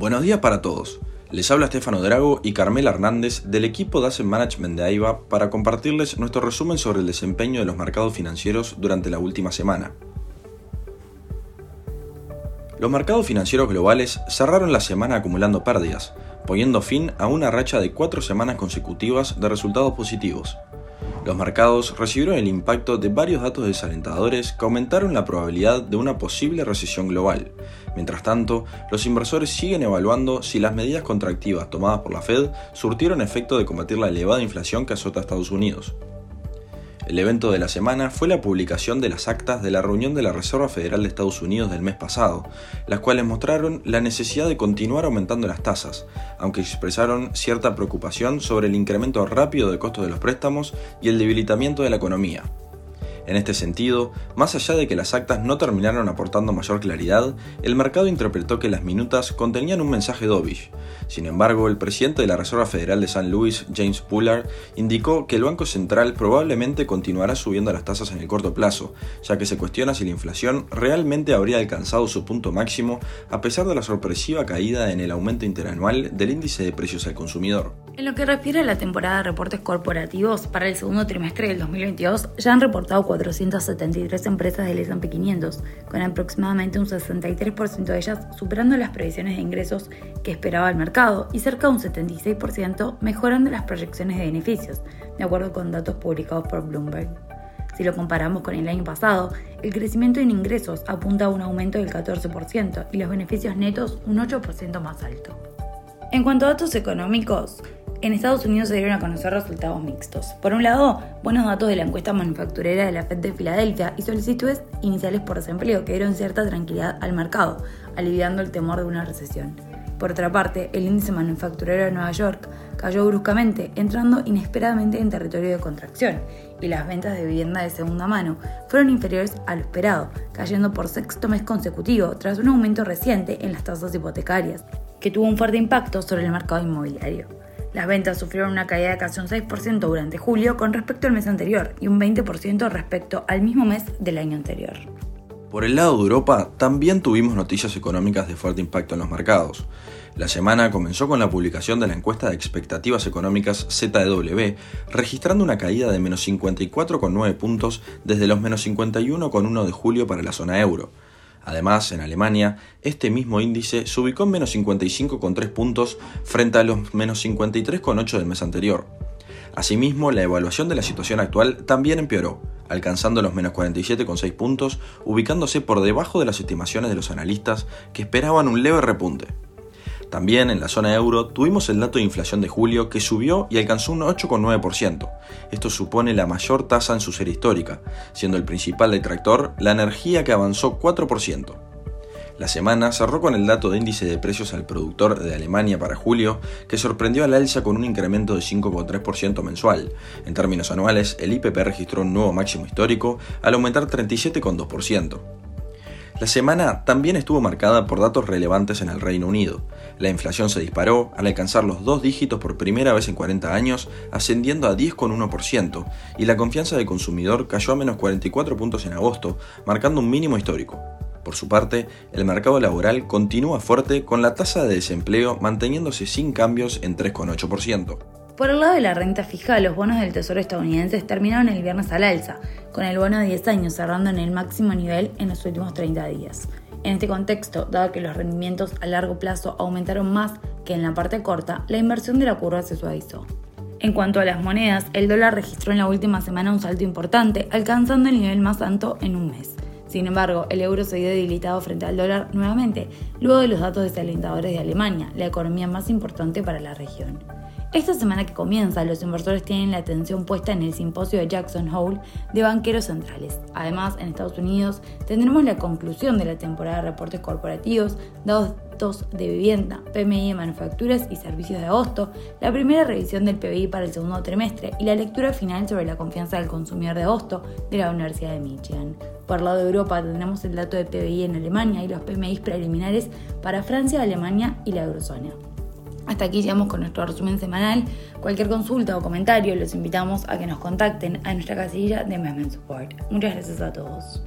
Buenos días para todos. Les habla Estefano Drago y Carmela Hernández del equipo de Asset Management de AIBA para compartirles nuestro resumen sobre el desempeño de los mercados financieros durante la última semana. Los mercados financieros globales cerraron la semana acumulando pérdidas, poniendo fin a una racha de cuatro semanas consecutivas de resultados positivos. Los mercados recibieron el impacto de varios datos desalentadores que aumentaron la probabilidad de una posible recesión global. Mientras tanto, los inversores siguen evaluando si las medidas contractivas tomadas por la Fed surtieron efecto de combatir la elevada inflación que azota a Estados Unidos. El evento de la semana fue la publicación de las actas de la reunión de la Reserva Federal de Estados Unidos del mes pasado, las cuales mostraron la necesidad de continuar aumentando las tasas, aunque expresaron cierta preocupación sobre el incremento rápido de costos de los préstamos y el debilitamiento de la economía. En este sentido, más allá de que las actas no terminaron aportando mayor claridad, el mercado interpretó que las minutas contenían un mensaje dovish. Sin embargo, el presidente de la Reserva Federal de San Luis, James Bullard, indicó que el Banco Central probablemente continuará subiendo las tasas en el corto plazo, ya que se cuestiona si la inflación realmente habría alcanzado su punto máximo a pesar de la sorpresiva caída en el aumento interanual del índice de precios al consumidor. En lo que refiere a la temporada de reportes corporativos, para el segundo trimestre del 2022 ya han reportado 473 empresas del S&P 500, con aproximadamente un 63% de ellas superando las previsiones de ingresos que esperaba el mercado y cerca de un 76% mejorando las proyecciones de beneficios, de acuerdo con datos publicados por Bloomberg. Si lo comparamos con el año pasado, el crecimiento en ingresos apunta a un aumento del 14% y los beneficios netos un 8% más alto. En cuanto a datos económicos, en Estados Unidos se dieron a conocer resultados mixtos. Por un lado, buenos datos de la encuesta manufacturera de la Fed de Filadelfia y solicitudes iniciales por desempleo que dieron cierta tranquilidad al mercado, aliviando el temor de una recesión. Por otra parte, el índice manufacturero de Nueva York cayó bruscamente, entrando inesperadamente en territorio de contracción, y las ventas de vivienda de segunda mano fueron inferiores a lo esperado, cayendo por sexto mes consecutivo tras un aumento reciente en las tasas hipotecarias, que tuvo un fuerte impacto sobre el mercado inmobiliario. Las ventas sufrieron una caída de casi un 6% durante julio con respecto al mes anterior y un 20% respecto al mismo mes del año anterior. Por el lado de Europa, también tuvimos noticias económicas de fuerte impacto en los mercados. La semana comenzó con la publicación de la encuesta de expectativas económicas ZW, registrando una caída de menos 54,9 puntos desde los menos 51,1 de julio para la zona euro. Además, en Alemania, este mismo índice se ubicó en menos 55,3 puntos frente a los menos 53,8 del mes anterior. Asimismo, la evaluación de la situación actual también empeoró, alcanzando los menos 47,6 puntos, ubicándose por debajo de las estimaciones de los analistas que esperaban un leve repunte. También en la zona euro tuvimos el dato de inflación de julio que subió y alcanzó un 8,9%. Esto supone la mayor tasa en su serie histórica, siendo el principal detractor la energía que avanzó 4%. La semana cerró con el dato de índice de precios al productor de Alemania para julio, que sorprendió al alza con un incremento de 5,3% mensual. En términos anuales, el IPP registró un nuevo máximo histórico al aumentar 37,2%. La semana también estuvo marcada por datos relevantes en el Reino Unido. La inflación se disparó al alcanzar los dos dígitos por primera vez en 40 años, ascendiendo a 10,1%, y la confianza del consumidor cayó a menos 44 puntos en agosto, marcando un mínimo histórico. Por su parte, el mercado laboral continúa fuerte con la tasa de desempleo manteniéndose sin cambios en 3,8%. Por el lado de la renta fija, los bonos del Tesoro estadounidense terminaron el viernes al alza, con el bono de 10 años cerrando en el máximo nivel en los últimos 30 días. En este contexto, dado que los rendimientos a largo plazo aumentaron más que en la parte corta, la inversión de la curva se suavizó. En cuanto a las monedas, el dólar registró en la última semana un salto importante, alcanzando el nivel más alto en un mes. Sin embargo, el euro se vio debilitado frente al dólar nuevamente, luego de los datos desalentadores de Alemania, la economía más importante para la región. Esta semana que comienza, los inversores tienen la atención puesta en el simposio de Jackson Hole de banqueros centrales. Además, en Estados Unidos tendremos la conclusión de la temporada de reportes corporativos, datos de vivienda, PMI de manufacturas y servicios de agosto, la primera revisión del PBI para el segundo trimestre y la lectura final sobre la confianza del consumidor de agosto de la Universidad de Michigan. Por el lado de Europa tendremos el dato de PBI en Alemania y los PMI preliminares para Francia, Alemania y la eurozona. Hasta aquí llegamos con nuestro resumen semanal. Cualquier consulta o comentario los invitamos a que nos contacten a nuestra casilla de Investment Support. Muchas gracias a todos.